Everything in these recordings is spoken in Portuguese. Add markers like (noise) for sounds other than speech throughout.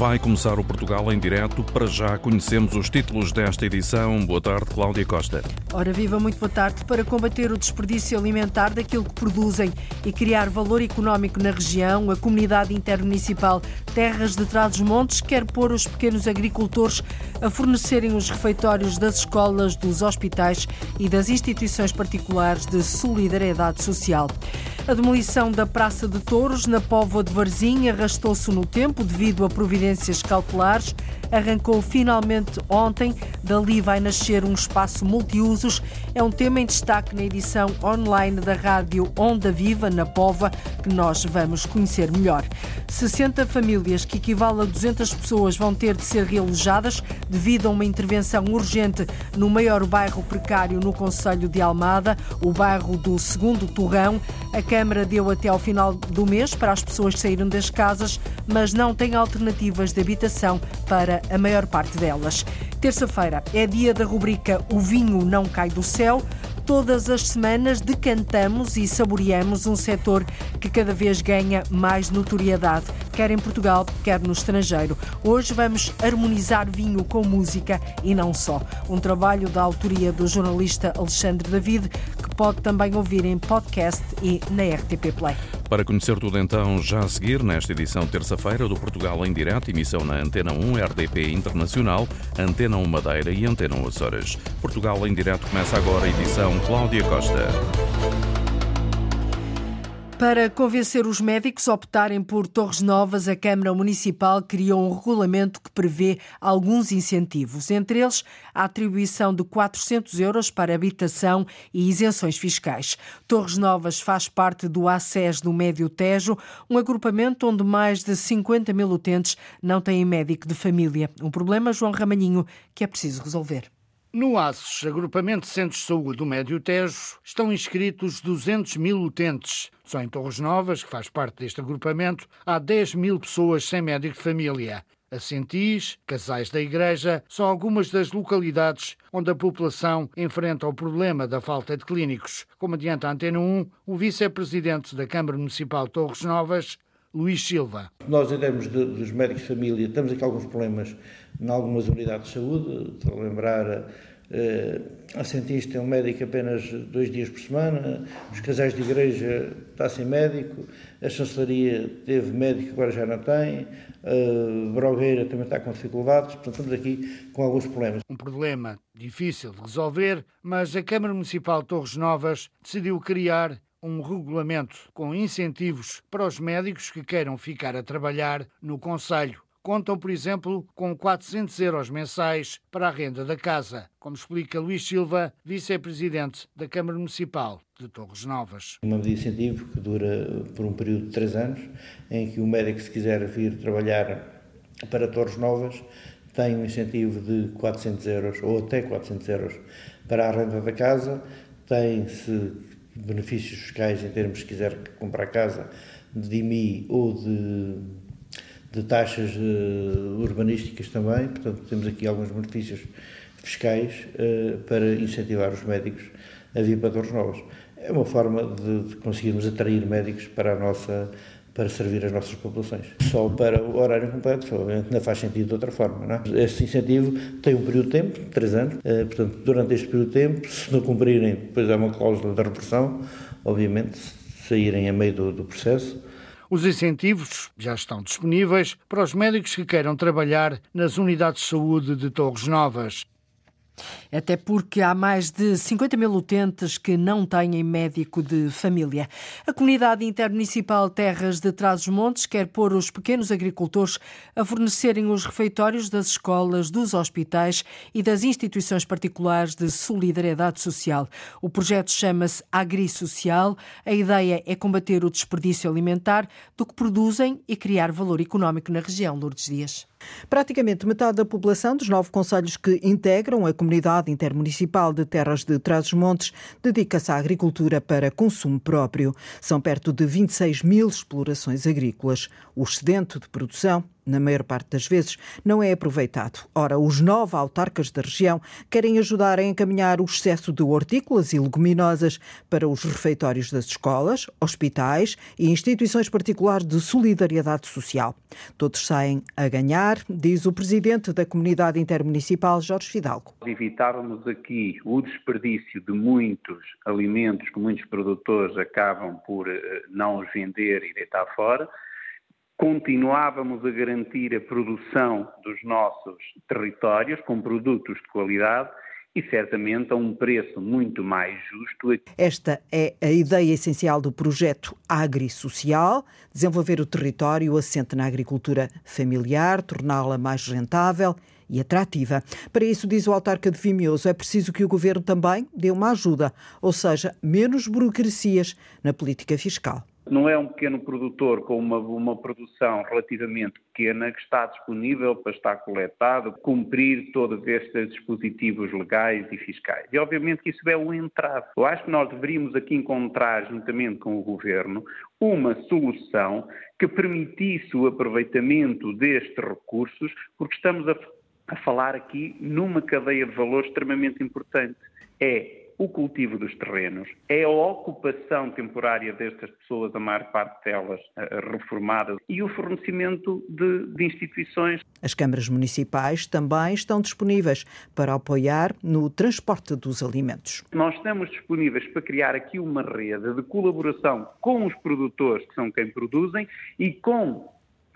Vai começar o Portugal em direto. Para já conhecemos os títulos desta edição. Boa tarde, Cláudia Costa. Ora viva, muito boa tarde. Para combater o desperdício alimentar daquilo que produzem e criar valor económico na região, a comunidade intermunicipal Terras de Trás-os-Montes quer pôr os pequenos agricultores a fornecerem os refeitórios das escolas, dos hospitais e das instituições particulares de solidariedade social. A demolição da Praça de Touros, na Póvoa de Varzim, arrastou-se no tempo devido a providências cautelares. Arrancou finalmente ontem. Dali vai nascer um espaço multiusos. É um tema em destaque na edição online da rádio Onda Viva, na Póvoa, que nós vamos conhecer melhor. 60 famílias, que equivale a 200 pessoas, vão ter de ser realojadas devido a uma intervenção urgente no maior bairro precário no Conselho de Almada, o bairro do Segundo Torrão. A Câmara deu até ao final do mês para as pessoas saírem das casas, mas não tem de habitação para a maior parte delas. Terça-feira é dia da rubrica O Vinho Não Cai do Céu. Todas as semanas decantamos e saboreamos um setor que cada vez ganha mais notoriedade, quer em Portugal, quer no estrangeiro. Hoje vamos harmonizar vinho com música e não só. Um trabalho da autoria do jornalista Alexandre David, que pode também ouvir em podcast e na RTP Play. Para conhecer tudo então, já a seguir, nesta edição terça-feira do Portugal em Direto, emissão na Antena 1, RDP Internacional, Antena 1 Madeira e Antena 1 Açores. Portugal em Direto começa agora a edição Cláudia Costa. Para convencer os médicos a optarem por Torres Novas, a Câmara Municipal criou um regulamento que prevê alguns incentivos, entre eles a atribuição de 400 euros para habitação e isenções fiscais. Torres Novas faz parte do ACES do Médio Tejo, um agrupamento onde mais de 50 mil utentes não têm médico de família. Um problema, João Ramalhinho, que é preciso resolver. No ASSOS, Agrupamento de Centros de Saúde do Médio Tejo, estão inscritos 200 mil utentes. Só em Torres Novas, que faz parte deste agrupamento, há 10 mil pessoas sem médico de família. Assentis, Casais da Igreja, são algumas das localidades onde a população enfrenta o problema da falta de clínicos. Como adianta a Antena 1, o vice-presidente da Câmara Municipal de Torres Novas, Luís Silva. Nós, em termos de, dos médicos de família, temos aqui alguns problemas em algumas unidades de saúde. Estou a lembrar, a Cientista é um médico apenas dois dias por semana, os casais de igreja está sem médico, a chancelaria teve médico, agora já não tem, a Brogueira também está com dificuldades, portanto estamos aqui com alguns problemas. Um problema difícil de resolver, mas a Câmara Municipal de Torres Novas decidiu criar um regulamento com incentivos para os médicos que queiram ficar a trabalhar no Conselho. Contam, por exemplo, com 400 euros mensais para a renda da casa, como explica Luís Silva, vice-presidente da Câmara Municipal de Torres Novas. Uma medida de incentivo que dura por um período de três anos, em que o médico, se quiser vir trabalhar para Torres Novas, tem um incentivo de 400 euros ou até 400 euros para a renda da casa, tem, se benefícios fiscais em termos, se quiser comprar casa, de IMI ou de, de taxas uh, urbanísticas também. Portanto, temos aqui alguns benefícios fiscais uh, para incentivar os médicos a vir para Torres Novas. É uma forma de, de conseguirmos atrair médicos para a nossa para servir as nossas populações. Só para o horário completo, obviamente não faz sentido de outra forma. Não é? Este incentivo tem um período de tempo, três anos, eh, portanto, durante este período de tempo, se não cumprirem, depois há uma cláusula de repressão, obviamente, saírem a meio do, do processo. Os incentivos já estão disponíveis para os médicos que queiram trabalhar nas unidades de saúde de Torres Novas. Até porque há mais de 50 mil utentes que não têm médico de família. A comunidade intermunicipal Terras de Trás-os-Montes quer pôr os pequenos agricultores a fornecerem os refeitórios das escolas, dos hospitais e das instituições particulares de solidariedade social. O projeto chama-se Agri-Social. A ideia é combater o desperdício alimentar do que produzem e criar valor económico na região. Lourdes Dias. Praticamente metade da população dos nove conselhos que integram a comunidade intermunicipal de Terras de Trás-os-Montes dedica-se à agricultura para consumo próprio. São perto de 26 mil explorações agrícolas. O excedente de produção na maior parte das vezes, não é aproveitado. Ora, os nove autarcas da região querem ajudar a encaminhar o excesso de hortícolas e leguminosas para os refeitórios das escolas, hospitais e instituições particulares de solidariedade social. Todos saem a ganhar, diz o presidente da comunidade intermunicipal, Jorge Fidalgo. Evitávamos aqui o desperdício de muitos alimentos que muitos produtores acabam por eh, não os vender e deitar fora continuávamos a garantir a produção dos nossos territórios com produtos de qualidade e certamente a um preço muito mais justo. Esta é a ideia essencial do projeto Agri-Social, desenvolver o território assente na agricultura familiar, torná-la mais rentável e atrativa. Para isso, diz o autarca de Vimioso, é preciso que o governo também dê uma ajuda, ou seja, menos burocracias na política fiscal não é um pequeno produtor com uma, uma produção relativamente pequena que está disponível para estar coletado, cumprir todos estes dispositivos legais e fiscais. E obviamente que isso é um entrave. Eu acho que nós deveríamos aqui encontrar, juntamente com o Governo, uma solução que permitisse o aproveitamento destes recursos, porque estamos a, a falar aqui numa cadeia de valor extremamente importante. É o cultivo dos terrenos, é a ocupação temporária destas pessoas, a maior parte delas eh, reformadas, e o fornecimento de, de instituições. As câmaras municipais também estão disponíveis para apoiar no transporte dos alimentos. Nós estamos disponíveis para criar aqui uma rede de colaboração com os produtores, que são quem produzem, e com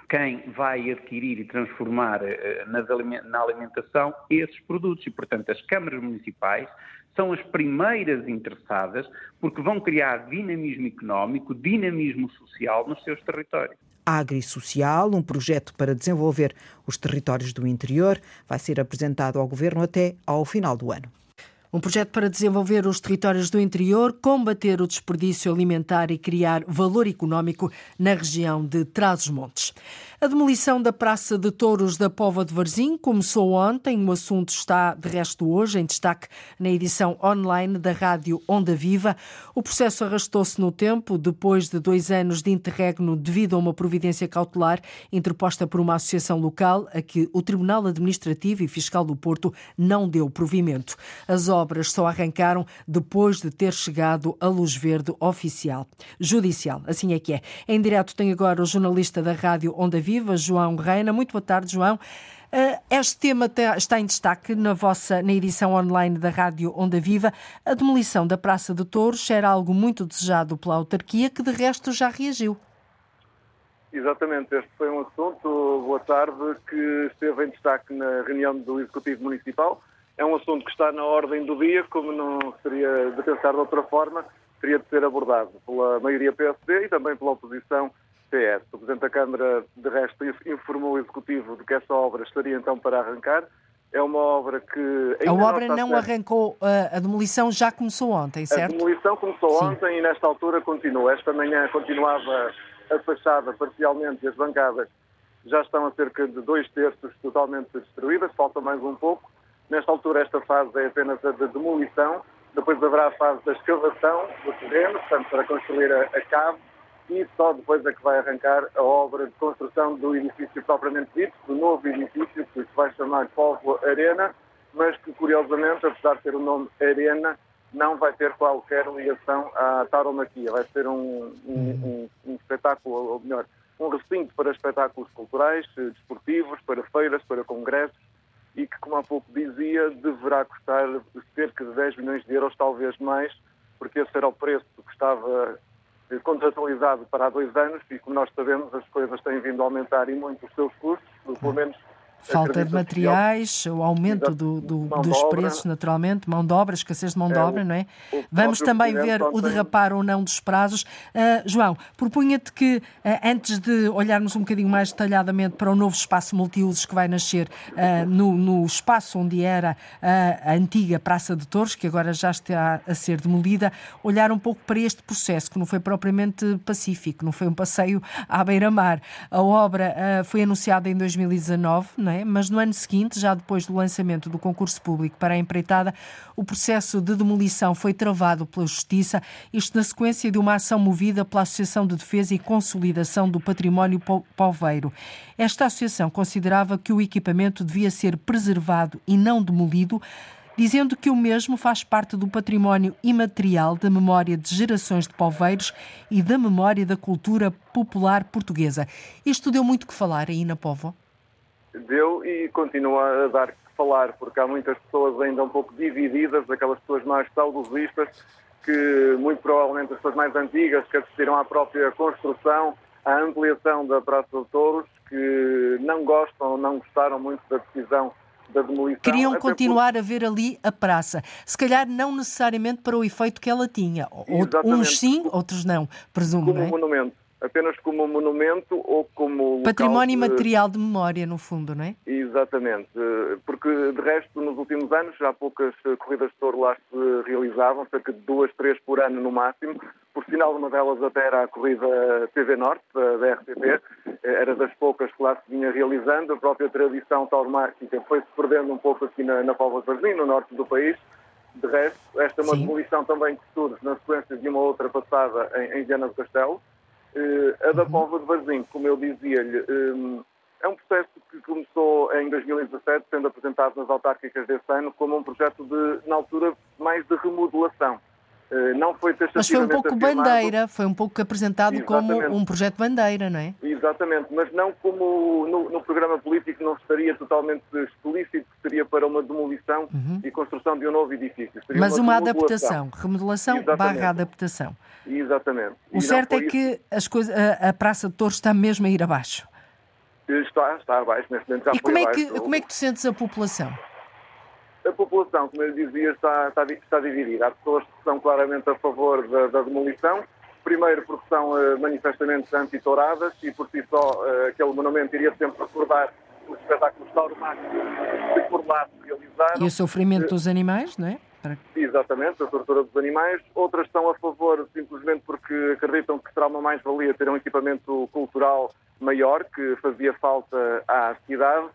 quem vai adquirir e transformar eh, na alimentação esses produtos. E, portanto, as câmaras municipais são as primeiras interessadas porque vão criar dinamismo económico, dinamismo social nos seus territórios. Agri-Social, um projeto para desenvolver os territórios do interior, vai ser apresentado ao Governo até ao final do ano. Um projeto para desenvolver os territórios do interior, combater o desperdício alimentar e criar valor económico na região de Trás-os-Montes. A demolição da Praça de Touros da Pova de Varzim começou ontem. O assunto está, de resto, hoje em destaque na edição online da Rádio Onda Viva. O processo arrastou-se no tempo, depois de dois anos de interregno devido a uma providência cautelar interposta por uma associação local a que o Tribunal Administrativo e Fiscal do Porto não deu provimento. As obras só arrancaram depois de ter chegado a luz verde oficial. Judicial, assim é que é. Em direto tem agora o jornalista da Rádio Onda Viva, João Reina. Muito boa tarde, João. Eh, este tema está em destaque na vossa na edição online da Rádio Onda Viva. A demolição da Praça de Touros era algo muito desejado pela autarquia, que de resto já reagiu. Exatamente, este foi um assunto, boa tarde, que esteve em destaque na reunião do Executivo Municipal. É um assunto que está na ordem do dia, como não seria de pensar de outra forma, teria de ser abordado pela maioria PSD e também pela oposição PS. O Presidente da Câmara, de resto, informou o Executivo de que essa obra estaria então para arrancar. É uma obra que. a obra não, não arrancou, a demolição já começou ontem, certo? A demolição começou Sim. ontem e nesta altura continua. Esta manhã continuava a fachada parcialmente e as bancadas já estão a cerca de dois terços totalmente destruídas, falta mais um pouco. Nesta altura, esta fase é apenas a de demolição, depois haverá a fase da escavação do terreno, portanto, para construir a, a cave e só depois é que vai arrancar a obra de construção do edifício propriamente dito, do novo edifício que se vai chamar Povo Arena, mas que curiosamente, apesar de ter o nome Arena, não vai ter qualquer ligação à tauromaquia. Vai ser um, um, um, um espetáculo, ou melhor, um recinto para espetáculos culturais, desportivos, para feiras, para congressos e que, como há pouco dizia, deverá custar cerca de 10 milhões de euros, talvez mais, porque esse era o preço que estava contratualizado para há dois anos e, como nós sabemos, as coisas têm vindo a aumentar e muito os seus custos, pelo menos Falta de materiais, o aumento do, do, dos preços, naturalmente, mão de obra, escassez de mão de é, obra, não é? Vamos também ver o derrapar ou não dos prazos. Uh, João, propunha-te que, uh, antes de olharmos um bocadinho mais detalhadamente para o novo espaço multiusos que vai nascer uh, no, no, espaço onde era a antiga Praça de Torres, que agora já está a ser demolida, olhar um pouco para este processo, que não foi propriamente pacífico, não foi um passeio à beira-mar. A obra foi anunciada em 2019, não é? É? Mas no ano seguinte, já depois do lançamento do concurso público para a empreitada, o processo de demolição foi travado pela Justiça, isto na sequência de uma ação movida pela Associação de Defesa e Consolidação do Património Poveiro. Esta associação considerava que o equipamento devia ser preservado e não demolido, dizendo que o mesmo faz parte do património imaterial da memória de gerações de poveiros e da memória da cultura popular portuguesa. Isto deu muito que falar aí na Povo? Deu e continua a dar que falar, porque há muitas pessoas ainda um pouco divididas, aquelas pessoas mais saudosistas, que muito provavelmente as pessoas mais antigas que assistiram à própria construção, à ampliação da Praça de Touros, que não gostam, não gostaram muito da decisão da demolição. Queriam continuar por... a ver ali a praça. Se calhar não necessariamente para o efeito que ela tinha. Exatamente. Uns sim, outros não, presumo. Como não é? monumento apenas como monumento ou como. Património de... material de memória, no fundo, não é? Exatamente, porque de resto, nos últimos anos, já poucas corridas de touro lá se realizavam, cerca de duas, três por ano no máximo. Por sinal, uma delas até era a corrida TV Norte, da RTP, era das poucas que lá se vinha realizando. A própria tradição tauromáquica foi-se perdendo um pouco aqui na, na Póvoa de Varzim, no norte do país. De resto, esta é uma demolição também que surge na sequência de uma outra passada em, em Viana do Castelo, a da Póvoa de Varzim, como eu dizia-lhe, um, é um processo que começou em 2017, sendo apresentado nas autárquicas desse ano, como um projeto de, na altura, mais de remodelação. Uh, não foi Mas foi um pouco afirmado. bandeira, foi um pouco apresentado Exatamente. como um projeto bandeira, não é? Exatamente, mas não como no, no programa político não estaria totalmente explícito que seria para uma demolição uhum. e construção de um novo edifício. Seria mas uma, uma adaptação, remodelação Exatamente. barra adaptação. Exatamente. O e certo é que as coisas, a, a Praça de Torres está mesmo a ir abaixo. Está, está abaixo, neste momento já E como é, que, como é que tu sentes a população? A população, como eu dizia, está, está, está dividida. Há pessoas que são claramente a favor da, da demolição, primeiro porque são uh, manifestamente anti-touradas e por si só uh, aquele monumento iria sempre recordar os espetáculos tauromáticos que por lá se realizaram. E o sofrimento uh, dos animais, não é? Para... Exatamente, a tortura dos animais. Outras estão a favor simplesmente porque acreditam que será uma mais-valia ter um equipamento cultural maior que fazia falta à cidade.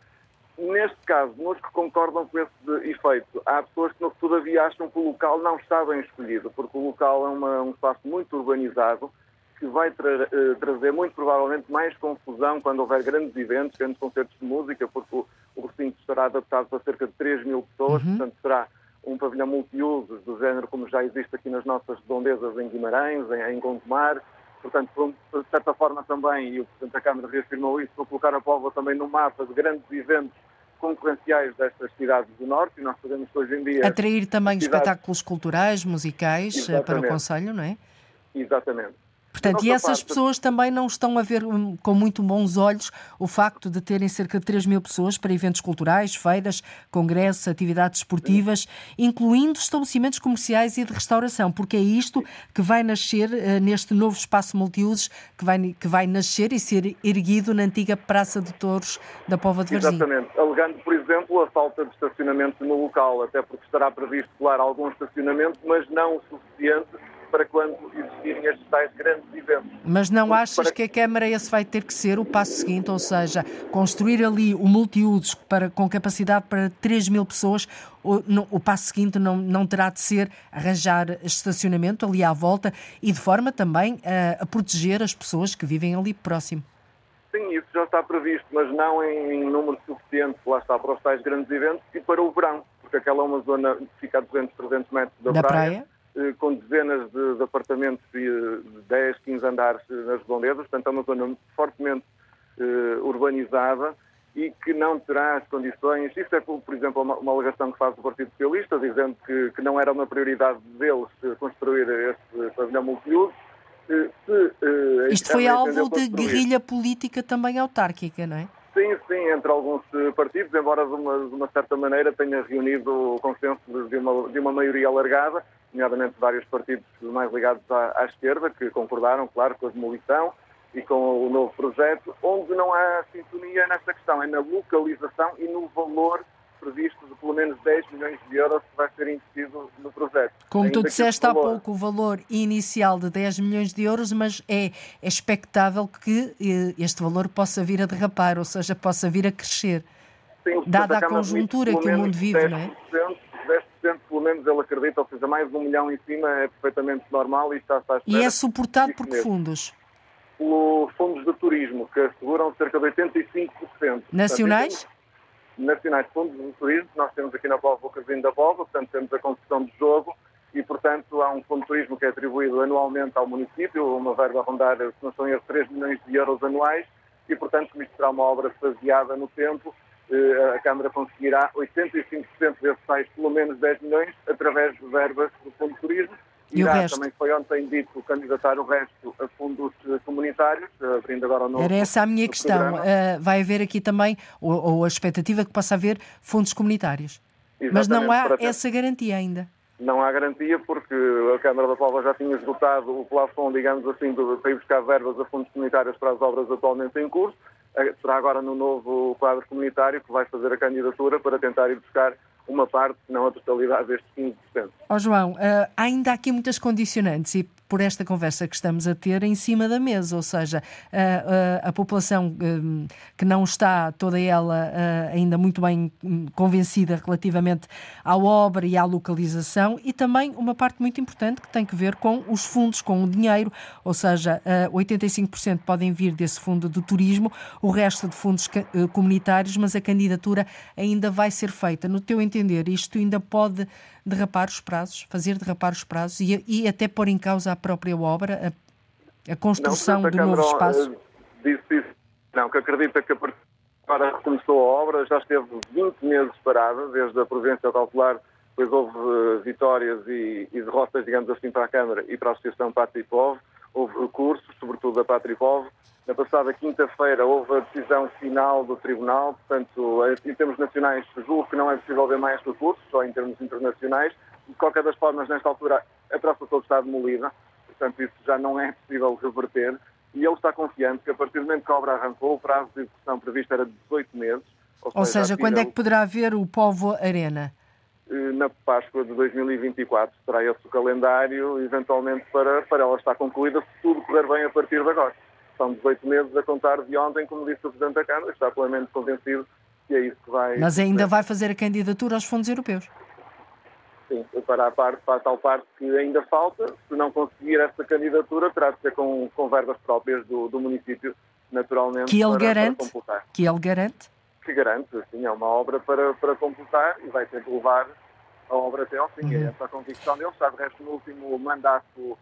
Neste caso, nos que concordam com esse efeito, há pessoas que, todavia, acham que o local não está bem escolhido, porque o local é uma, um espaço muito urbanizado que vai tra eh, trazer, muito provavelmente, mais confusão quando houver grandes eventos, grandes concertos de música, porque o, o recinto estará adaptado para cerca de 3 mil pessoas, uhum. portanto, será um pavilhão multiusos do género como já existe aqui nas nossas redondezas em Guimarães, em, em Gondomar. Portanto, de certa forma também, e o Presidente da Câmara reafirmou isso, para colocar a Póvoa também no mapa de grandes eventos concorrenciais destas cidades do Norte, e nós que hoje em dia... Atrair também cidades... espetáculos culturais, musicais Exatamente. para o Conselho, não é? Exatamente. Portanto, e essas parte... pessoas também não estão a ver hum, com muito bons olhos o facto de terem cerca de 3 mil pessoas para eventos culturais, feiras, congressos, atividades esportivas, incluindo estabelecimentos comerciais e de restauração, porque é isto que vai nascer uh, neste novo espaço multiusos que vai, que vai nascer e ser erguido na antiga Praça de Touros da Pova de Varzim. Exatamente, alegando, por exemplo, a falta de estacionamento no local, até porque estará previsto, claro, algum estacionamento, mas não o suficiente para quando existirem estes tais grandes eventos. Mas não Porque achas para... que a Câmara esse vai ter que ser o passo seguinte, ou seja, construir ali o multiusos para, com capacidade para 3 mil pessoas, o, no, o passo seguinte não, não terá de ser arranjar estacionamento ali à volta e de forma também a, a proteger as pessoas que vivem ali próximo? Sim, isso já está previsto, mas não em, em número suficiente, lá está, para os tais grandes eventos e para o verão, porque aquela é uma zona que fica a 200, 300 metros da, da praia, praia eh, com dezenas de, de apartamentos de 10, 15 andares nas redondezas, portanto é uma zona fortemente uh, urbanizada e que não terá as condições. Isto é, por exemplo, uma, uma alegação que faz o Partido Socialista, dizendo que, que não era uma prioridade deles construir este pavilhão multiuso. Se, uh, Isto foi alvo de guerrilha política também autárquica, não é? Sim, sim, entre alguns partidos, embora de uma, de uma certa maneira tenha reunido o consenso de uma, de uma maioria alargada, nomeadamente vários partidos mais ligados à, à, esquerda, que concordaram, claro, com a demolição e com o novo projeto, onde não há sintonia nesta questão, é na localização e no valor previsto de pelo menos 10 milhões de euros que vai ser investido no projeto. Como Ainda tu disseste há pouco, o valor inicial de 10 milhões de euros, mas é, é expectável que eh, este valor possa vir a derrapar, ou seja, possa vir a crescer. Sim, Dada a conjuntura que o mundo vive, 10%, não é? 10% pelo menos ele acredita, ou seja, mais de um milhão em cima é perfeitamente normal e está, está à E é suportado por que fundos? Pelos fundos de turismo, que asseguram cerca de 85%. Nacionais? Portanto, nacionais fundos de turismo, nós temos aqui na Póvoa o Casino da Póvoa, portanto temos a concessão de jogo e, portanto, há um fundo de turismo que é atribuído anualmente ao município, uma verba a rondar, se não são erros, 3 milhões de euros anuais e, portanto, isto será uma obra faseada no tempo, a Câmara conseguirá 85% desses tais, pelo menos 10 milhões, através de verbas do Fundo de Turismo. E Irá, o resto? também foi ontem dito candidatar o resto a fundos eh, comunitários, eh, abrindo agora o novo Era essa a minha questão. Uh, vai haver aqui também, ou, ou a expectativa que possa haver, fundos comunitários. Mas não Exatamente, há ter- essa garantia ainda. Não há garantia porque a Câmara da Póvoa já tinha esgotado o plafond, digamos assim, para ir buscar verbas a fundos comunitários para as obras atualmente em curso. Será agora no novo quadro comunitário que vai fazer a candidatura para tentar ir buscar uma parte, não a totalidade destes 15%. Ó João, uh, ainda há aqui muitas condicionantes e por esta conversa que estamos a ter em cima da mesa, ou seja, uh, uh, a população um, que não está toda ela uh, ainda muito bem hum, convencida relativamente à obra e à localização e também uma parte muito importante que tem que ver com os fundos, com o dinheiro, ou seja, uh, 85% podem vir desse fundo de turismo, o resto de fundos comunitários, mas a candidatura ainda vai ser feita. No teu entender, isto ainda pode derrapar os prazos, fazer derrapar os prazos e, e até pôr em causa a própria obra, a, a construção Não, do novo espaço? eh, Disse isso. Não, que acredita que a partir agora que começou a obra, já esteve 20 meses parada, desde a província cautelar, depois houve eh, vitórias e, e derrotas, digamos assim, para a Câmara e para a Associação Pátria Povo, houve recursos, sobretudo da Pátria Povo. Na passada quinta-feira houve a decisão final do Tribunal, portanto, eh, em termos nacionais, julgo que não é possível ver mais recursos, só em termos internacionais. De qualquer das formas, nesta altura, a praça toda está demolida, portanto, isso já não é possível reverter. E ele está confiante que, a partir do momento que a obra arrancou, o prazo de execução previsto era de 18 meses. Ou seja, quando é que poderá haver o Povo Arena? eh, na Páscoa de 2024 será esse o calendário, eventualmente para, para ela estar concluída, se tudo correr bem a partir de agora. São 18 meses a contar de ontem, como disse o Presidente da Câmara, está plenamente convencido que é isso que vai... Mas ainda vai fazer a candidatura aos fundos europeus. Sim, para a, parte, para a tal parte que ainda falta, se não conseguir essa candidatura, terá de ser com, com verbas próprias do, do município, naturalmente, Que ele para, garante? para completar. Que ele garante? Que garante, sim, é uma obra para, para completar e vai ter que levar a obra até ao fim. Uhum. É essa a convicção dele, está de resto no último mandato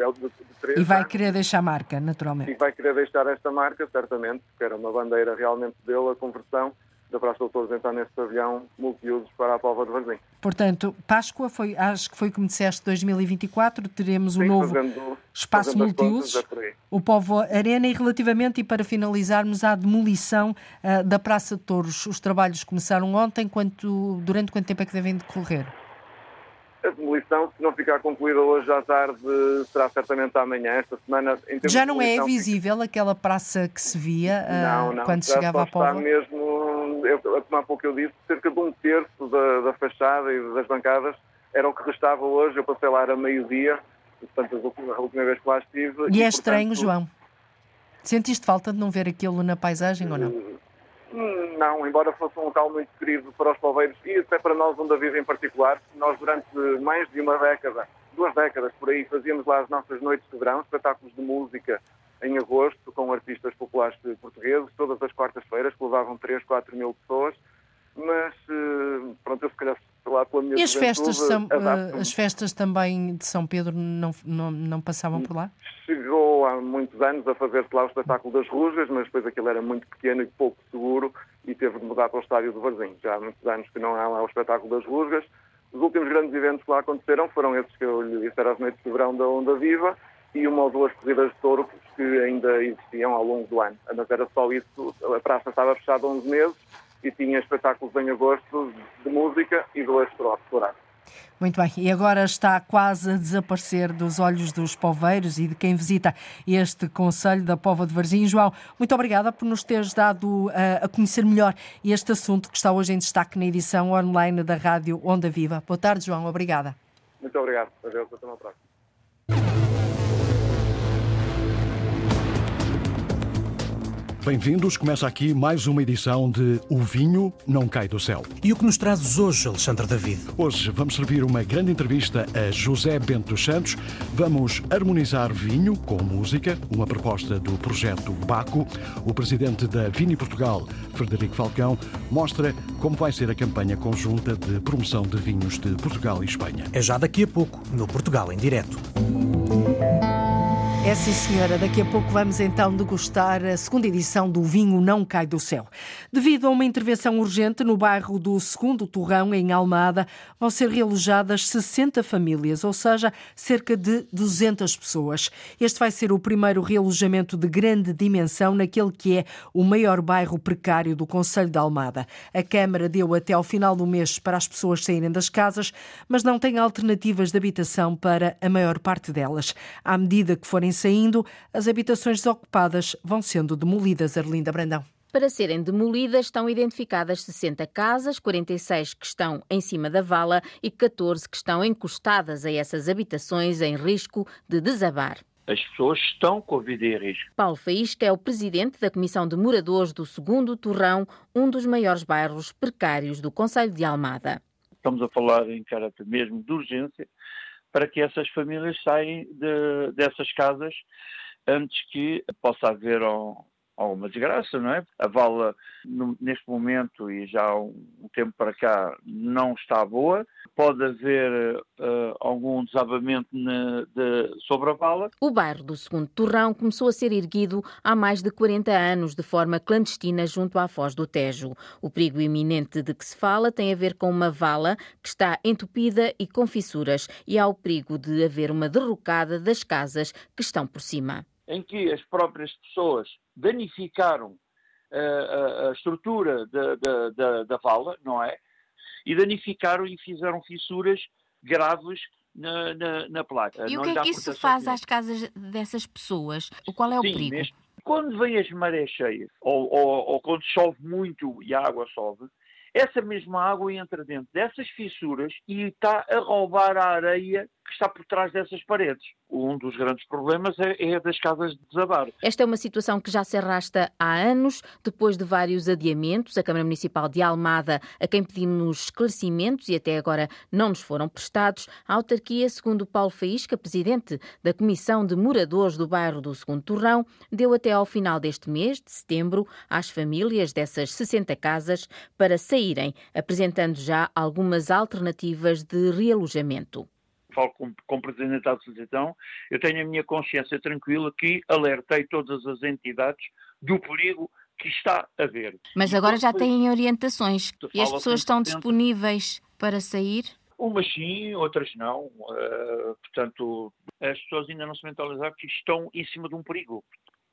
é o de, de três E vai anos, querer deixar marca, e naturalmente. vai querer deixar esta marca, certamente, porque era uma bandeira realmente dele, a conversão da Praça Doutores entrar nesse pavilhão multiusos para a Póvoa de Varzim. Portanto, Páscoa foi, acho que foi como disseste, 2024, teremos o Sim, novo fazendo- espaço fazendo multiusos, é aí. o Povo Arena e relativamente, e para finalizarmos, à demolição ah, da Praça de Touros. Os trabalhos começaram ontem, quanto, durante quanto tempo é que devem decorrer? A demolição, se não ficar concluída hoje à tarde, será certamente amanhã. Esta semana, Já não é visível aquela praça que se via ah, Não, não. quando chegava à está Póvoa? mesmo, eu, como há pouco eu disse, cerca de um terço da, da fachada e das bancadas era o que restava hoje. Eu passei lá, era meio-dia, portanto, a última, vez que lá estive. E é portanto, estranho, João. Sentiste falta de não ver aquilo na paisagem ou não? Não, embora fosse um local muito querido para os poveiros e até para nós onde a vive em particular, nós durante mais de uma década, duas décadas por aí, fazíamos lá as nossas noites de verão, espetáculos de música em agosto com artistas populares portugueses, todas as quartas-feiras, que levavam 3, 4 mil pessoas, mas eh, pronto, eu se calhar lá pela minha E as festas, são, ah, as festas também de São Pedro não, não, não passavam por lá? Chegou há muitos anos a fazer-se lá o espetáculo das Rusgas, mas depois aquilo era muito pequeno e pouco seguro e teve de mudar para o estádio do Varzim. Já há muitos anos que não há lá o espetáculo das Rusgas. Os últimos grandes eventos que lá aconteceram foram esses que eu lhe disse, eram as noites de verão da Onda Viva e uma ou duas corridas de touro que ainda existiam ao longo do ano. Mas era só isso, a praça estava fechada 11 meses e tinha espetáculos em agosto de música e dois explorados. Muito bem, e agora está quase a desaparecer dos olhos dos poveiros e de quem visita este Conselho da Pova de Varzim. João, muito obrigada por nos teres dado uh, a conhecer melhor este assunto que está hoje em destaque na edição online da Rádio Onda Viva. Boa tarde, João, obrigada. Muito obrigado. Adeus, até uma próxima. Bem-vindos, começa aqui mais uma edição de O Vinho Não Cai do Céu. E o que nos trazes hoje, Alexandre David? Hoje vamos servir uma grande entrevista a José Bento dos Santos. Vamos harmonizar vinho com música, uma proposta do projeto Baco. O presidente da Vini Portugal, Frederico Falcão, mostra como vai ser a campanha conjunta de promoção de vinhos de Portugal e Espanha. É já daqui a pouco, no Portugal em Direto. É sim, senhora. Daqui a pouco vamos então degustar a segunda edição do Vinho Não Cai do Céu. Devido a uma intervenção urgente no bairro do Segundo Torrão, em Almada, vão ser realojadas 60 famílias, ou seja, cerca de 200 pessoas. Este vai ser o primeiro realojamento de grande dimensão naquele que é o maior bairro precário do Conselho de Almada. A Câmara deu até ao final do mês para as pessoas saírem das casas, mas não tem alternativas de habitação para a maior parte delas. À medida que forem saindo, as habitações desocupadas vão sendo demolidas. Arlinda Brandão. Para serem demolidas, estão identificadas 60 casas, 46 que estão em cima da vala e 14 que estão encostadas a essas habitações em risco de desabar. As pessoas estão com a vida em risco. Paulo Faísca é o presidente da Comissão de Moradores do Segundo Torrão, um dos maiores bairros precários do Conselho de Almada. Estamos a falar em caráter mesmo de urgência para que essas famílias saiam de, dessas casas antes que possa haver alguma desgraça, não é? A vala, neste momento e já há um tempo para cá, não está boa. Pode haver uh, algum desabamento na, de, sobre a vala. O bairro do Segundo Torrão começou a ser erguido há mais de 40 anos, de forma clandestina, junto à foz do Tejo. O perigo iminente de que se fala tem a ver com uma vala que está entupida e com fissuras, e há o perigo de haver uma derrocada das casas que estão por cima em que as próprias pessoas danificaram uh, a, a, estrutura da, da, da, da vala, não é? E danificaram e fizeram fissuras graves na, na, na placa. E não o que é que isso faz às casas dessas pessoas? Qual é o Sim, perigo? Mesmo. Quando vêm as marés cheias, ou, ou, ou quando chove muito e a água sobe, essa mesma água entra dentro dessas fissuras e está a roubar a areia que está por trás dessas paredes. Um dos grandes problemas é, é das casas de desabar. Esta é uma situação que já se arrasta há anos, depois de vários adiamentos. A Câmara Municipal de Almada, a quem pedimos esclarecimentos e até agora não nos foram prestados, a autarquia, segundo Paulo Faísca, presidente da Comissão de Moradores do bairro do Segundo Torrão, deu até ao final deste mês, de setembro, às famílias dessas 60 casas para saírem, apresentando já algumas alternativas de realojamento falo como, como Presidente da Associação, eu tenho a minha consciência tranquila que alertei todas as entidades do perigo que está a haver. Mas agora já têm orientações e as pessoas estão disponíveis para sair? Umas sim, outras não. Uh, portanto, as pessoas ainda não se mentalizaram que estão em cima de um perigo.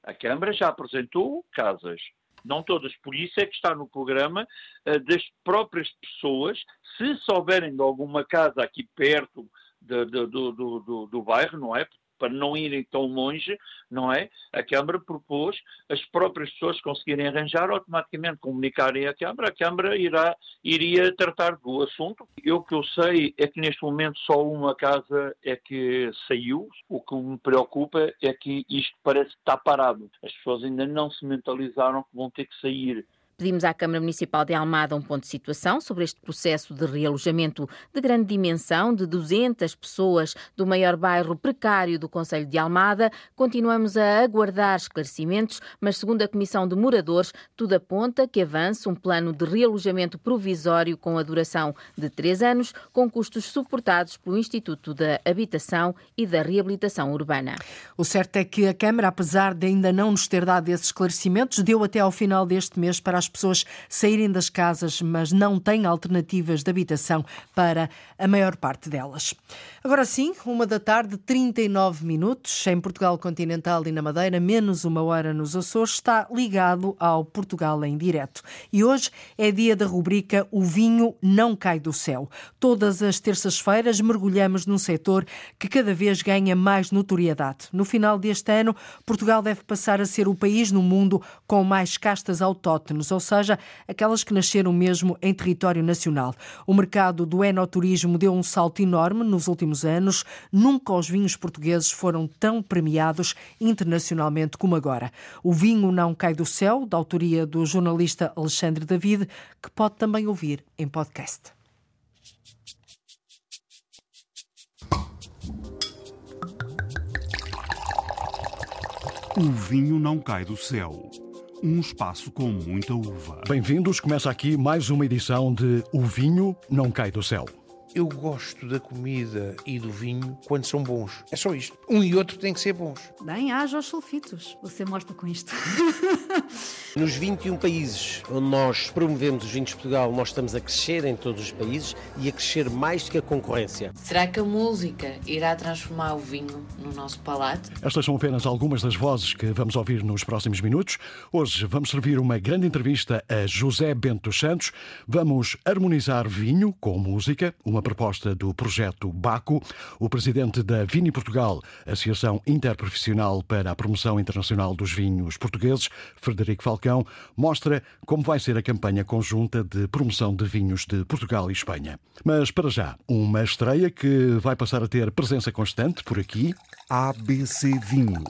A Câmara já apresentou casas, não todas, por isso é que está no programa uh, das próprias pessoas, se souberem de alguma casa aqui perto, de, de, do, do, do, do bairro, não é? para não irem tão longe, não é? A Câmara propôs as próprias pessoas conseguirem arranjar, automaticamente comunicarem à Câmara, a Câmara irá, iria tratar do assunto. Eu que eu sei é que neste momento só uma casa é que saiu. O que me preocupa é que isto parece que está parado. As pessoas ainda não se mentalizaram que vão ter que sair Pedimos à Câmara Municipal de Almada um ponto de situação sobre este processo de realojamento de grande dimensão de 200 pessoas do maior bairro precário do Conselho de Almada. Continuamos a aguardar esclarecimentos, mas segundo a Comissão de Moradores, tudo aponta que avança um plano de realojamento provisório com a duração de três anos, com custos suportados pelo Instituto da Habitação e da Reabilitação Urbana. O certo é que a Câmara, apesar de ainda não nos ter dado esses esclarecimentos, deu até ao final deste mês para as pessoas saírem das casas, mas não têm alternativas de habitação para a maior parte delas. Agora sim, uma da tarde, 39 minutos, em Portugal continental e na Madeira, menos uma hora nos Açores, está ligado ao Portugal em direto. E hoje é dia da rubrica O Vinho Não Cai do Céu. Todas as terças-feiras mergulhamos num setor que cada vez ganha mais notoriedade. No final deste ano, Portugal deve passar a ser o país no mundo com mais castas autóctones, ou seja, aquelas que nasceram mesmo em território nacional. O mercado do enoturismo deu um salto enorme nos últimos anos. Nunca os vinhos portugueses foram tão premiados internacionalmente como agora. O vinho não cai do céu, da autoria do jornalista Alexandre David, que pode também ouvir em podcast. O vinho não cai do céu. Um espaço com muita uva. Bem-vindos, começa aqui mais uma edição de O Vinho Não Cai do Céu. Eu gosto da comida e do vinho quando são bons. É só isto. Um e outro têm que ser bons. Bem, haja aos sulfitos. Você mostra com isto. (laughs) Nos 21 países onde nós promovemos os vinhos de Portugal, nós estamos a crescer em todos os países e a crescer mais do que a concorrência. Será que a música irá transformar o vinho no nosso palato? Estas são apenas algumas das vozes que vamos ouvir nos próximos minutos. Hoje vamos servir uma grande entrevista a José Bento Santos. Vamos harmonizar vinho com música, uma uma proposta do projeto Baco. O presidente da Vini Portugal, Associação Interprofissional para a Promoção Internacional dos Vinhos Portugueses, Frederico Falcão, mostra como vai ser a campanha conjunta de promoção de vinhos de Portugal e Espanha. Mas, para já, uma estreia que vai passar a ter presença constante por aqui. ABC Vinho.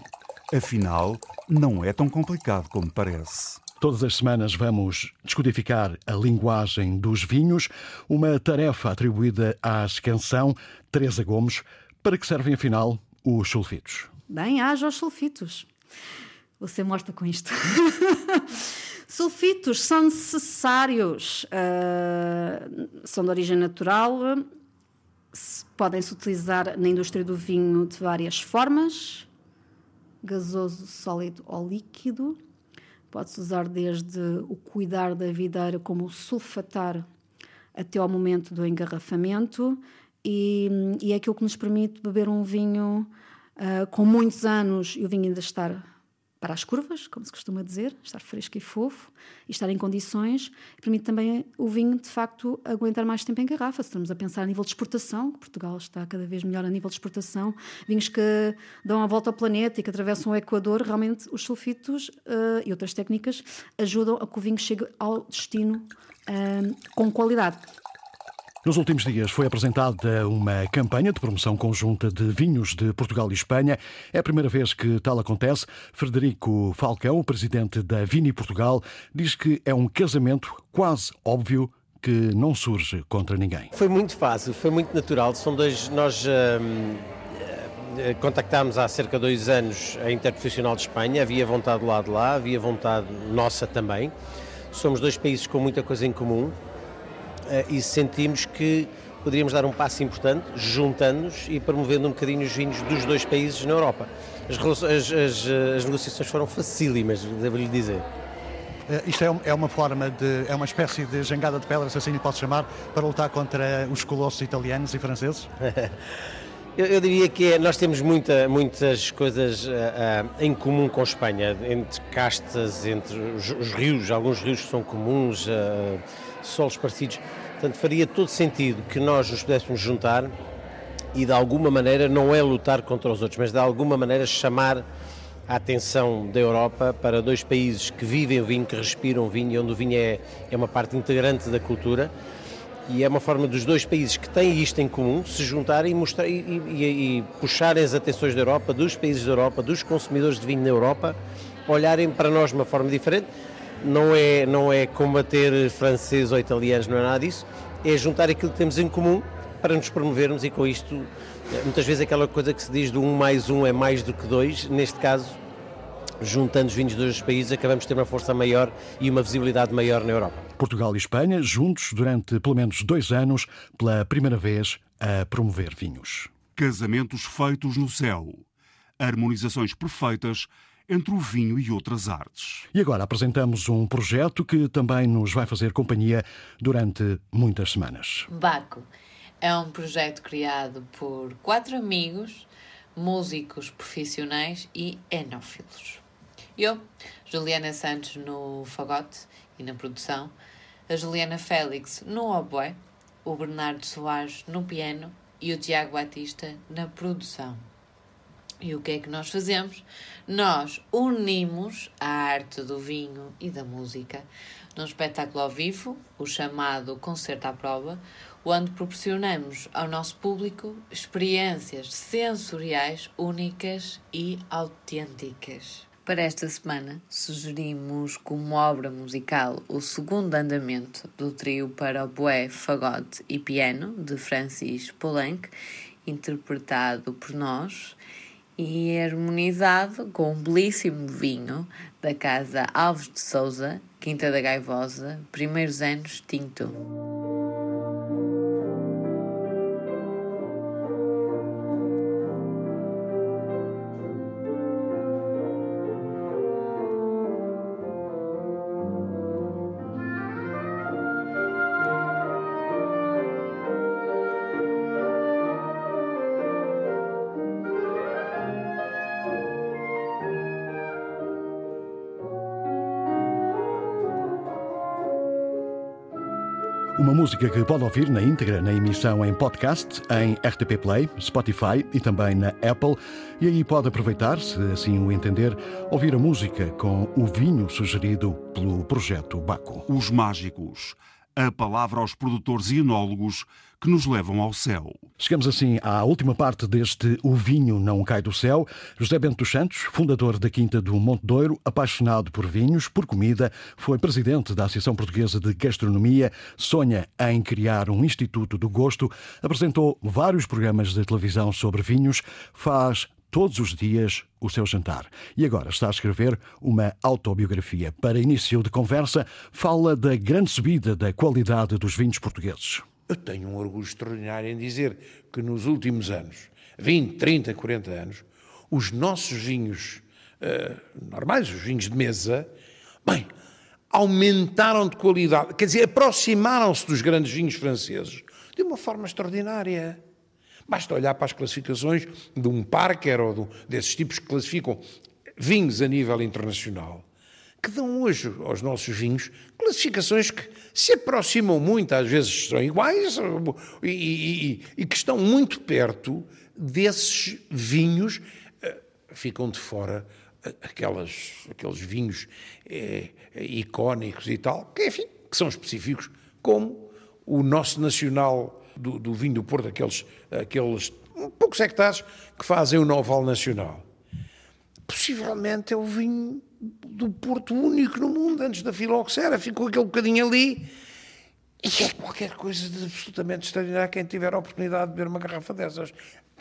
Afinal, não é tão complicado como parece. Todas as semanas vamos descodificar a linguagem dos vinhos, uma tarefa atribuída à canção Teresa Gomes. Para que servem, afinal, os sulfitos? Bem, haja os sulfitos. Você mostra com isto. (laughs) sulfitos são necessários, uh, são de origem natural, podem-se utilizar na indústria do vinho de várias formas, gasoso, sólido ou líquido. Pode-se usar desde o cuidar da videira, como o sulfatar, até ao momento do engarrafamento, e, e é aquilo que nos permite beber um vinho uh, com muitos anos e o vinho ainda estar para as curvas, como se costuma dizer, estar fresco e fofo e estar em condições, permite também o vinho, de facto, aguentar mais tempo em garrafa. Se estamos a pensar a nível de exportação, Portugal está cada vez melhor a nível de exportação, vinhos que dão a volta ao planeta e que atravessam o Equador, realmente os sulfitos uh, e outras técnicas ajudam a que o vinho chegue ao destino uh, com qualidade. Nos últimos dias foi apresentada uma campanha de promoção conjunta de vinhos de Portugal e Espanha. É a primeira vez que tal acontece. Frederico Falcão, presidente da Vini Portugal, diz que é um casamento quase óbvio que não surge contra ninguém. Foi muito fácil, foi muito natural. São dois. Nós. Hum, contactámos há cerca de dois anos a Interprofissional de Espanha, havia vontade lá de lá, havia vontade nossa também. Somos dois países com muita coisa em comum, eh, e sentimos que poderíamos dar um passo importante, juntando-nos e promovendo um bocadinho os vinhos dos dois países na Europa. As, as, as, as negociações foram facílimas, devo-lhe dizer. Eh, isto é, é, uma forma de. é uma espécie de jangada de pedras, assim lhe posso chamar, para lutar contra os colossos italianos e franceses? (laughs) eu, eu, diria que é, nós temos muita, muitas coisas uh, em comum com a Espanha, entre castas, entre os, os rios, alguns rios que são comuns. Uh, solos parecidos. Portanto, faria todo sentido que nós nos pudéssemos juntar e de alguma maneira não é lutar contra os outros, mas de alguma maneira chamar a atenção da Europa para dois países que vivem o vinho, que respiram o vinho, onde o vinho é, é uma parte integrante da cultura. E é uma forma dos dois países que têm isto em comum se juntarem e, mostrar, e, e, e puxarem as atenções da Europa, dos países da Europa, dos consumidores de vinho na Europa, olharem para nós de uma forma diferente, não é, não é combater franceses ou italianos, não é nada disso, é juntar aquilo que temos em comum para nos promovermos e com isto, muitas vezes aquela coisa que se diz do um mais um é mais do que dois, neste caso, juntando os vinhos dos dois países, acabamos de ter uma força maior e uma visibilidade maior na Europa. Portugal e Espanha, juntos durante pelo menos dois anos, pela primeira vez a promover vinhos. Casamentos feitos no céu. Harmonizações perfeitas entre o vinho e outras artes. E agora apresentamos um projeto que também nos vai fazer companhia durante muitas semanas. Baco é um projeto criado por quatro amigos, músicos profissionais e enófilos. Eu, Juliana Santos no fagote e na produção, a Juliana Félix no oboé, o Bernardo Soares no piano e o Tiago Batista na produção. E o que é que nós fazemos? Nós unimos a arte do vinho e da música num espetáculo ao vivo, o chamado Concerto à Prova, onde proporcionamos ao nosso público experiências sensoriais únicas e autênticas. Para esta semana, sugerimos como obra musical o segundo andamento do trio para oboé, fagote e piano de Francis Poulenc, interpretado por nós e harmonizado com um belíssimo vinho da Casa Alves de Souza, Quinta da Gaivosa, primeiros anos tinto. Música que pode ouvir na íntegra na emissão em podcast, em RTP Play, Spotify e também na Apple. E aí pode aproveitar, se assim o entender, ouvir a música com o vinho sugerido pelo projeto Baco. Os Mágicos. A palavra aos produtores e enólogos que nos levam ao céu. Chegamos assim à última parte deste O Vinho Não Cai do Céu. José Bento dos Santos, fundador da Quinta do Monte Douro, apaixonado por vinhos, por comida, foi presidente da Associação Portuguesa de Gastronomia, sonha em criar um Instituto do Gosto, apresentou vários programas de televisão sobre vinhos, faz todos os dias o seu jantar. E agora está a escrever uma autobiografia. Para início de conversa, fala da grande subida da qualidade dos vinhos portugueses. Eu tenho um orgulho extraordinário em dizer que nos últimos anos, 20, 30, 40 anos, os nossos vinhos uh, normais, os vinhos de mesa, bem, aumentaram de qualidade, quer dizer, aproximaram-se dos grandes vinhos franceses de uma forma extraordinária. Basta olhar para as classificações de um Parker ou de, desses tipos que classificam vinhos a nível internacional que dão hoje aos nossos vinhos classificações que se aproximam muito, às vezes são iguais, e, e, e que estão muito perto desses vinhos, eh, ficam de fora eh, aquelas, aqueles vinhos é, icónicos e tal, que, enfim, que são específicos, como o nosso nacional do, do vinho do Porto, aqueles, aqueles poucos hectares que fazem o Noval Nacional. Possivelmente é o vinho do Porto único no mundo, antes da filoxera, ficou aquele bocadinho ali. E é qualquer coisa de absolutamente extraordinário quem tiver a oportunidade de beber uma garrafa dessas.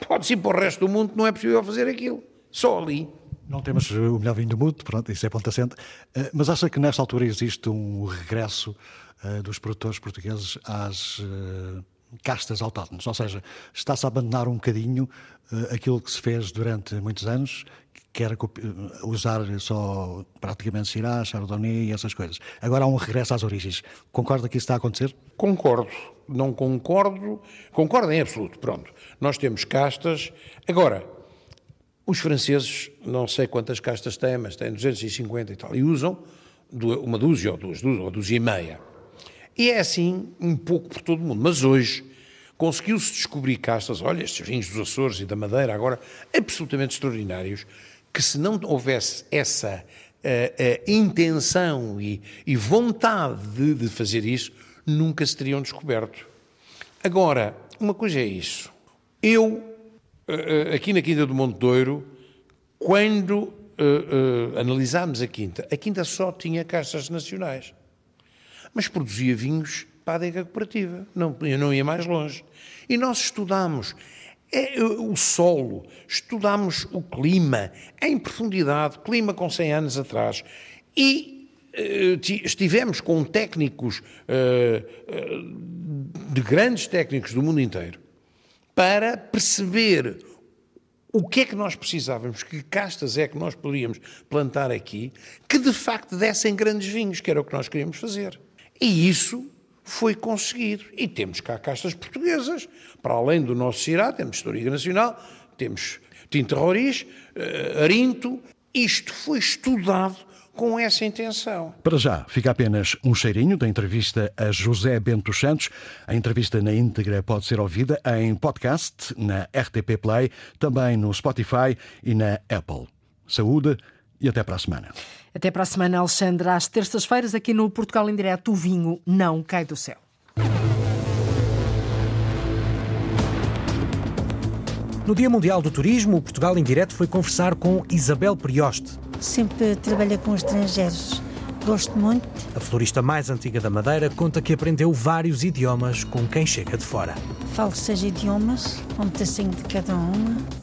Pode-se ir para o resto do mundo, não é possível fazer aquilo. Só ali. Não temos o melhor vinho do mundo, pronto, isso é ponto assente. Eh, mas acha que nesta altura existe um regresso eh, dos produtores portugueses às eh, castas autóctones? Ou seja, está-se a abandonar um bocadinho aquilo que se fez durante muitos anos, que era usar só praticamente Syrah, Chardonnay e essas coisas. Agora há um regresso às origens. Concorda que isso está a acontecer? Concordo. Não concordo. Concordo em absoluto. Pronto. Nós temos castas. Agora, os franceses, não sei quantas castas têm, mas têm 250 e tal, e usam uma dúzia ou duas, duas ou dúzia e meia. E é assim um pouco por todo o mundo. Mas hoje conseguiu-se descobrir castas, olha, estes vinhos dos Açores e da Madeira, agora absolutamente extraordinários, que se não houvesse essa uh, uh, intenção e, e vontade de, de, fazer isso, nunca se teriam descoberto. Agora, uma coisa é isso. Eu, uh, aqui na Quinta do Monte Douro, quando analisámos a Quinta, a Quinta só tinha castas nacionais, mas produzia vinhos para a adega cooperativa, não, eu não ia mais longe. E nós estudámos é o solo, estudamos o clima em profundidade, clima com 100 anos atrás, e uh, estivemos com técnicos, uh, uh, de grandes técnicos do mundo inteiro, para perceber o que é que nós precisávamos, que castas é que nós poderíamos plantar aqui, que de facto dessem grandes vinhos, que era o que nós queríamos fazer. E isso foi conseguido. E temos cá castas portuguesas, para além do nosso Cirá, temos História Nacional, temos Tinta Roriz, uh, Arinto. Isto foi estudado com essa intenção. Para já, fica apenas um cheirinho da entrevista a José Bento Santos. A entrevista na íntegra pode ser ouvida em podcast, na RTP Play, também no Spotify e na Apple. Saúde, e até para a semana. Até para a semana, Alexandre. Às terças-feiras, aqui no Portugal em Direto, o vinho não cai do céu. No Dia Mundial do Turismo, o Portugal em Direto foi conversar com Isabel Prioste. Sempre trabalha com estrangeiros. Gosto muito. A florista mais antiga da Madeira conta que aprendeu vários idiomas com quem chega de fora. Falo seis idiomas, um pedacinho de cada uma.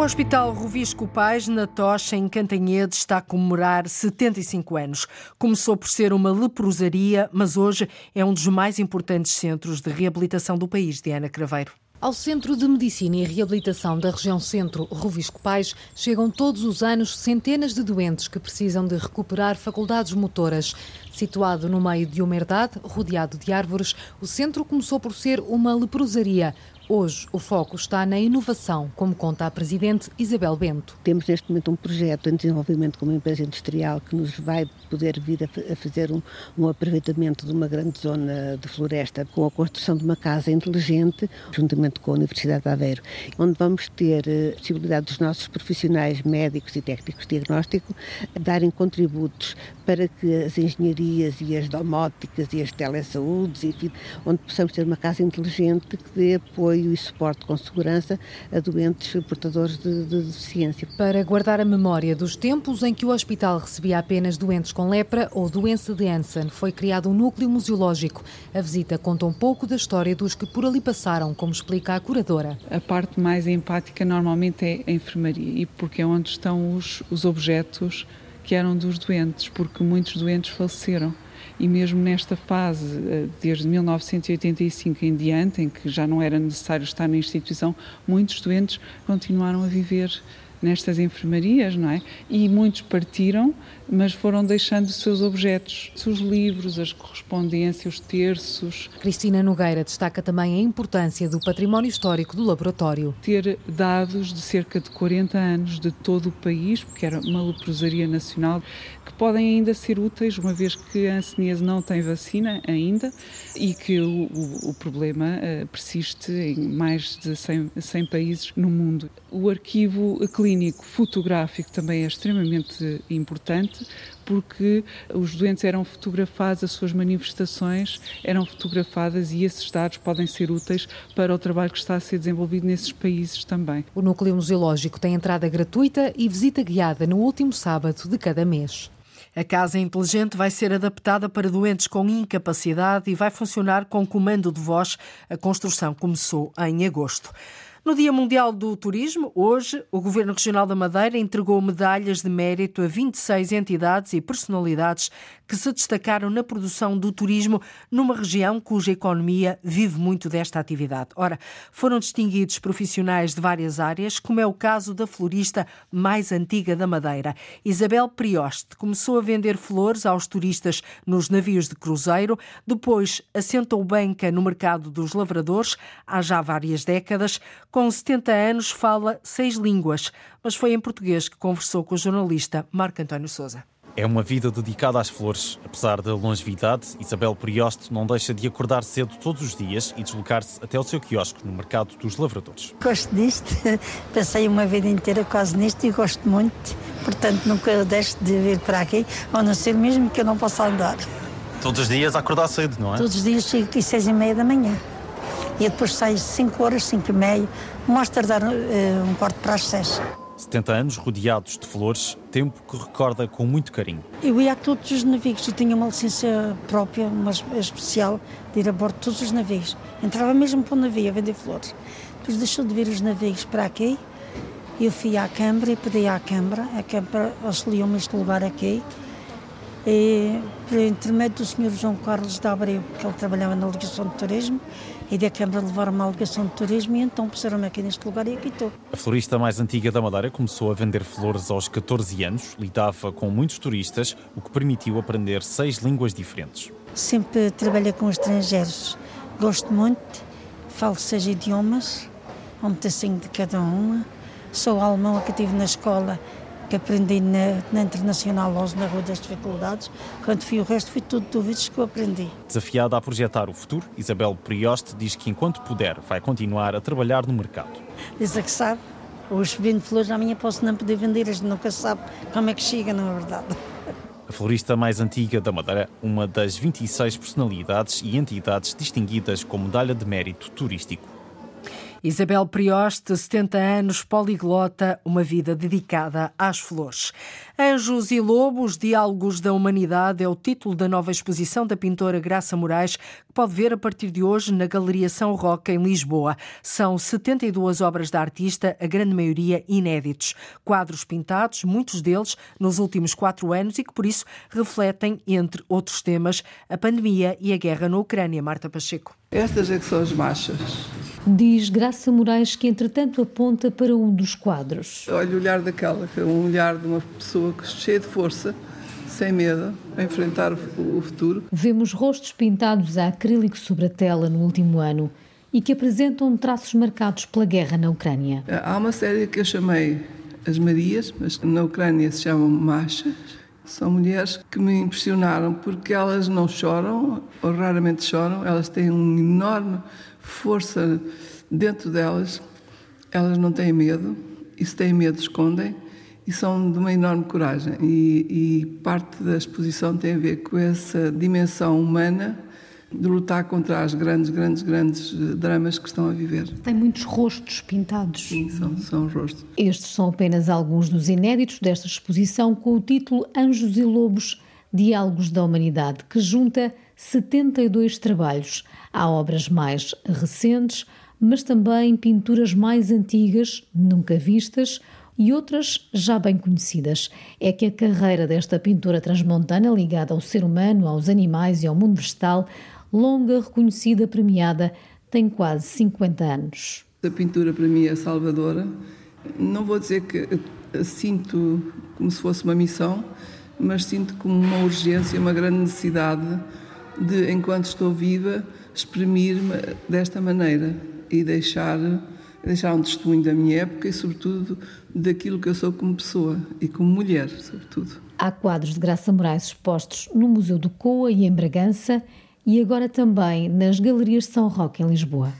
O Hospital Rovisco Pais, na Tocha, em Cantanhede, está a comemorar 75 anos. Começou por ser uma leprosaria, mas hoje é um dos mais importantes centros de reabilitação do país, Diana Craveiro. Ao Centro de Medicina e Reabilitação da região Centro Rovisco Pais chegam todos os anos centenas de doentes que precisam de recuperar faculdades motoras. Situado no meio de uma herdade, rodeado de árvores, o centro começou por ser uma leprosaria, Hoje, o foco está na inovação, como conta a Presidente Isabel Bento. Temos neste momento um projeto em desenvolvimento com uma empresa industrial que nos vai poder vir a, fazer um, um aproveitamento de uma grande zona de floresta com a construção de uma casa inteligente, juntamente com a Universidade de Aveiro, onde vamos ter a eh, possibilidade dos nossos profissionais médicos e técnicos de diagnóstico darem contributos para que as engenharias e as domóticas e as telesaúdes, enfim, onde possamos ter uma casa inteligente que dê apoio apoio e suporte com segurança a doentes portadores de, de deficiência. Para guardar a memória dos tempos em que o hospital recebia apenas doentes com lepra ou doença de Hansen, foi criado um núcleo museológico. A visita conta um pouco da história dos que por ali passaram, como explica a curadora. A parte mais empática normalmente é a enfermaria, e porque é onde estão os, os objetos que eram dos doentes, porque muitos doentes faleceram e mesmo nesta fase, eh, desde 1985 em diante, em que já não era necessário estar na instituição, muitos doentes continuaram a viver nestas enfermarias, não é? E muitos partiram mas foram deixando os seus objetos, os seus livros, as correspondências, os terços. Cristina Nogueira destaca também a importância do património histórico do laboratório. Ter dados de cerca de 40 anos de todo o país, porque era uma leprosaria nacional, que podem ainda ser úteis, uma vez que a hanseníase não tem vacina ainda e que o, o, o problema uh, persiste em mais de 100, 100 países no mundo. O arquivo clínico fotográfico também é extremamente importante porque os doentes eram fotografados, as suas manifestações eram fotografadas e esses dados podem ser úteis para o trabalho que está a ser desenvolvido nesses países também. O Núcleo Museológico tem entrada gratuita e visita guiada no último sábado de cada mês. A casa inteligente vai ser adaptada para doentes com incapacidade e vai funcionar com comando de voz. A construção começou em agosto. No Dia Mundial do Turismo, hoje, o Governo Regional da Madeira entregou medalhas de mérito a 26 entidades e personalidades que se destacaram na produção do turismo numa região cuja economia vive muito desta atividade. Ora, foram distinguidos profissionais de várias áreas, como é o caso da florista mais antiga da Madeira. Isabel Prioste começou a vender flores aos turistas nos navios de cruzeiro, depois assentou banca no mercado dos lavradores há já várias décadas com 70 anos, fala seis línguas, mas foi em português que conversou com o jornalista Marco António Souza. É uma vida dedicada às flores. Apesar da longevidade, Isabel Prioste não deixa de acordar cedo todos os dias e deslocar-se até ao seu quiosque no mercado dos lavradores. Gosto disto, (laughs) passei uma vida inteira quase nisto e gosto muito, portanto nunca deixo de vir para aqui, a não ser mesmo que eu não possa andar. Todos os dias a acordar cedo, não é? Todos os dias chego aqui seis e meia da manhã e depois sai 5 horas, 5 e meia, mostra dar uh, um quarto para as 6. 70 anos rodeados de flores, tempo que recorda com muito carinho. Eu ia a todos os navios, eu tinha uma licença própria, uma especial, de ir a bordo de todos os navios. Entrava mesmo para o navio a vender flores. Depois deixou de vir os navios para aqui, eu fui à Câmara e pedi à Câmara, a Câmara auxiliou-me este lugar aqui, e, por intermédio do Sr. João Carlos de Abreu, que ele trabalhava na Ligação de Turismo, e da Câmara levaram uma alegação de turismo e então puseram-me aqui neste lugar e aqui estou. A florista mais antiga da Madeira começou a vender flores aos 14 anos, lidava com muitos turistas, o que permitiu aprender seis línguas diferentes. Sempre trabalho com estrangeiros, gosto muito, falo seis idiomas, um pedacinho de cada uma. Sou alemão que tive na escola que aprendi na, na Internacional Loz, na Rua das Dificuldades. Quando fui o resto, foi tudo dúvidas que eu aprendi. Desafiada a projetar o futuro, Isabel Prioste diz que enquanto puder vai continuar a trabalhar no mercado. Diz a que sabe, Os 20 flores amanhã posso não poder vender, a gente nunca sabe como é que chega, não é verdade? A florista mais antiga da Madeira, uma das 26 personalidades e entidades distinguidas com medalha de mérito turístico. Isabel Prioste, 70 anos, poliglota, uma vida dedicada às flores. Anjos e Lobos, Diálogos da Humanidade é o título da nova exposição da pintora Graça Moraes, que pode ver a partir de hoje na Galeria São Roque, em Lisboa. São 72 obras da artista, a grande maioria inéditos. Quadros pintados, muitos deles nos últimos quatro anos e que, por isso, refletem, entre outros temas, a pandemia e a guerra na Ucrânia. Marta Pacheco. Estas é que são as machas. Diz Graça Moraes que, entretanto, aponta para um dos quadros. Olha o olhar daquela, que é um olhar de uma pessoa cheia de força, sem medo, a enfrentar o futuro. Vemos rostos pintados a acrílico sobre a tela no último ano e que apresentam traços marcados pela guerra na Ucrânia. Há uma série que eu chamei As Marias, mas na Ucrânia se chamam Machas. São mulheres que me impressionaram porque elas não choram, ou raramente choram, elas têm uma enorme força dentro delas, elas não têm medo, e se têm medo escondem, e são de uma enorme coragem. E, e parte da exposição tem a ver com essa dimensão humana de lutar contra as grandes, grandes, grandes dramas que estão a viver. Tem muitos rostos pintados. Sim, são, são rostos. Estes são apenas alguns dos inéditos desta exposição com o título Anjos e Lobos, Diálogos da Humanidade, que junta 72 trabalhos. Há obras mais recentes, mas também pinturas mais antigas, nunca vistas, e outras já bem conhecidas. É que a carreira desta pintora transmontana, ligada ao ser humano, aos animais e ao mundo vegetal, longa, reconhecida, premiada, tem quase 50 anos. A pintura para mim é salvadora. Não vou dizer que sinto como se fosse uma missão, mas sinto como uma urgência, uma grande necessidade de, enquanto estou viva, exprimir-me desta maneira e deixar, deixar um testemunho da minha época e, sobretudo, daquilo que eu sou como pessoa e como mulher, sobretudo. Há quadros de Graça Moraes expostos no Museu do Coa e em Bragança e agora também nas Galerias de São Roque, em Lisboa.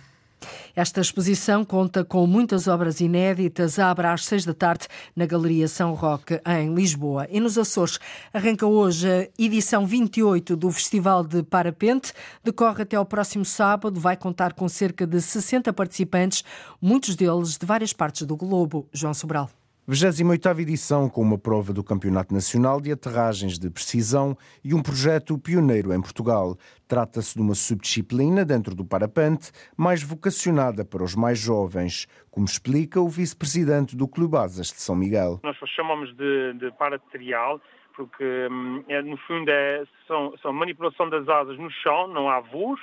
Esta exposição conta com muitas obras inéditas. Abre às seis da tarde na Galeria São Roque, em Lisboa. E nos Açores arranca hoje a edição 28 do Festival de Parapente. Decorre até ao próximo sábado. Vai contar com cerca de 60 participantes, muitos deles de várias partes do globo. João Sobral. 28ª edição com uma prova do Campeonato Nacional de Aterragens de Precisão e um projeto pioneiro em Portugal. Trata-se de uma subdisciplina dentro do parapente, mais vocacionada para os mais jovens, como explica o vice-presidente do Clube Asas de São Miguel. Nós chamamos de, de paraterial porque hum, é, no fundo é, são, são manipulação das asas no chão, não há voos,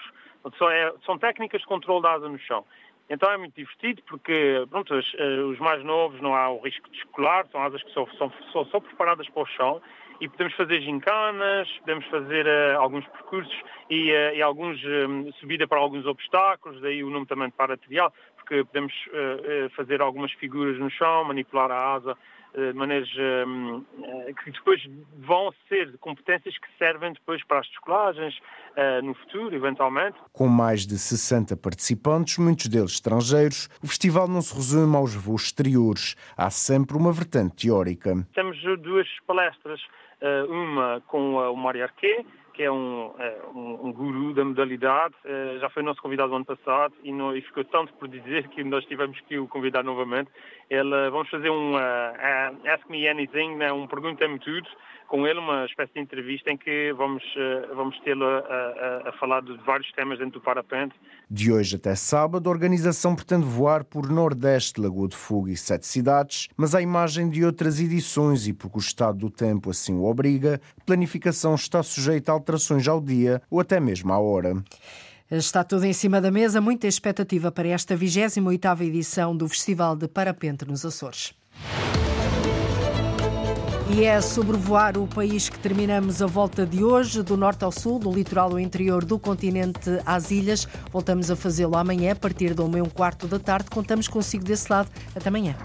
são, é, são técnicas de controle da asa no chão. Então é muito divertido porque pronto, os, eh, os, mais novos não há o risco de escolar, são asas que são, são preparadas para o chão e podemos fazer gincanas, podemos fazer uh, alguns percursos e, uh, e alguns um, subida para alguns obstáculos, daí o nome também de paraterial, porque podemos uh, fazer algumas figuras no chão, manipular a asa de maneiras um, que depois vão ser competências que servem depois para as descolagens uh, no futuro, eventualmente. Com mais de 60 participantes, muitos deles estrangeiros, o festival não se resume aos voos exteriores. Há sempre uma vertente teórica. Temos duas palestras, uh, uma com o Mário Arquet, que é um, um, um, guru da modalidade, já foi nosso convidado no ano passado e, no, e, ficou tanto por dizer que nós tivemos que o convidar novamente. Ele, vamos fazer um uh, Ask Me Anything, né, um Pergunta-me Tudo, com ele, uma espécie de entrevista em que vamos, uh, vamos tê-lo a, a, a, falar de vários temas dentro do parapente. De hoje até sábado, a organização pretende voar por Nordeste, Lagoa de Fogo e sete cidades, mas à imagem de outras edições e porque o estado do tempo assim o obriga, a planificação está sujeita a alterações ao dia ou até mesmo à hora. Está tudo em cima da mesa, muita expectativa para esta 28ª edição do Festival de Parapente nos Açores. E é sobrevoar o país que terminamos a volta de hoje, do norte ao sul, do litoral ao interior do continente às ilhas. Voltamos a fazê-lo amanhã, a partir do meio quarto da tarde. Contamos consigo desse lado. Até amanhã.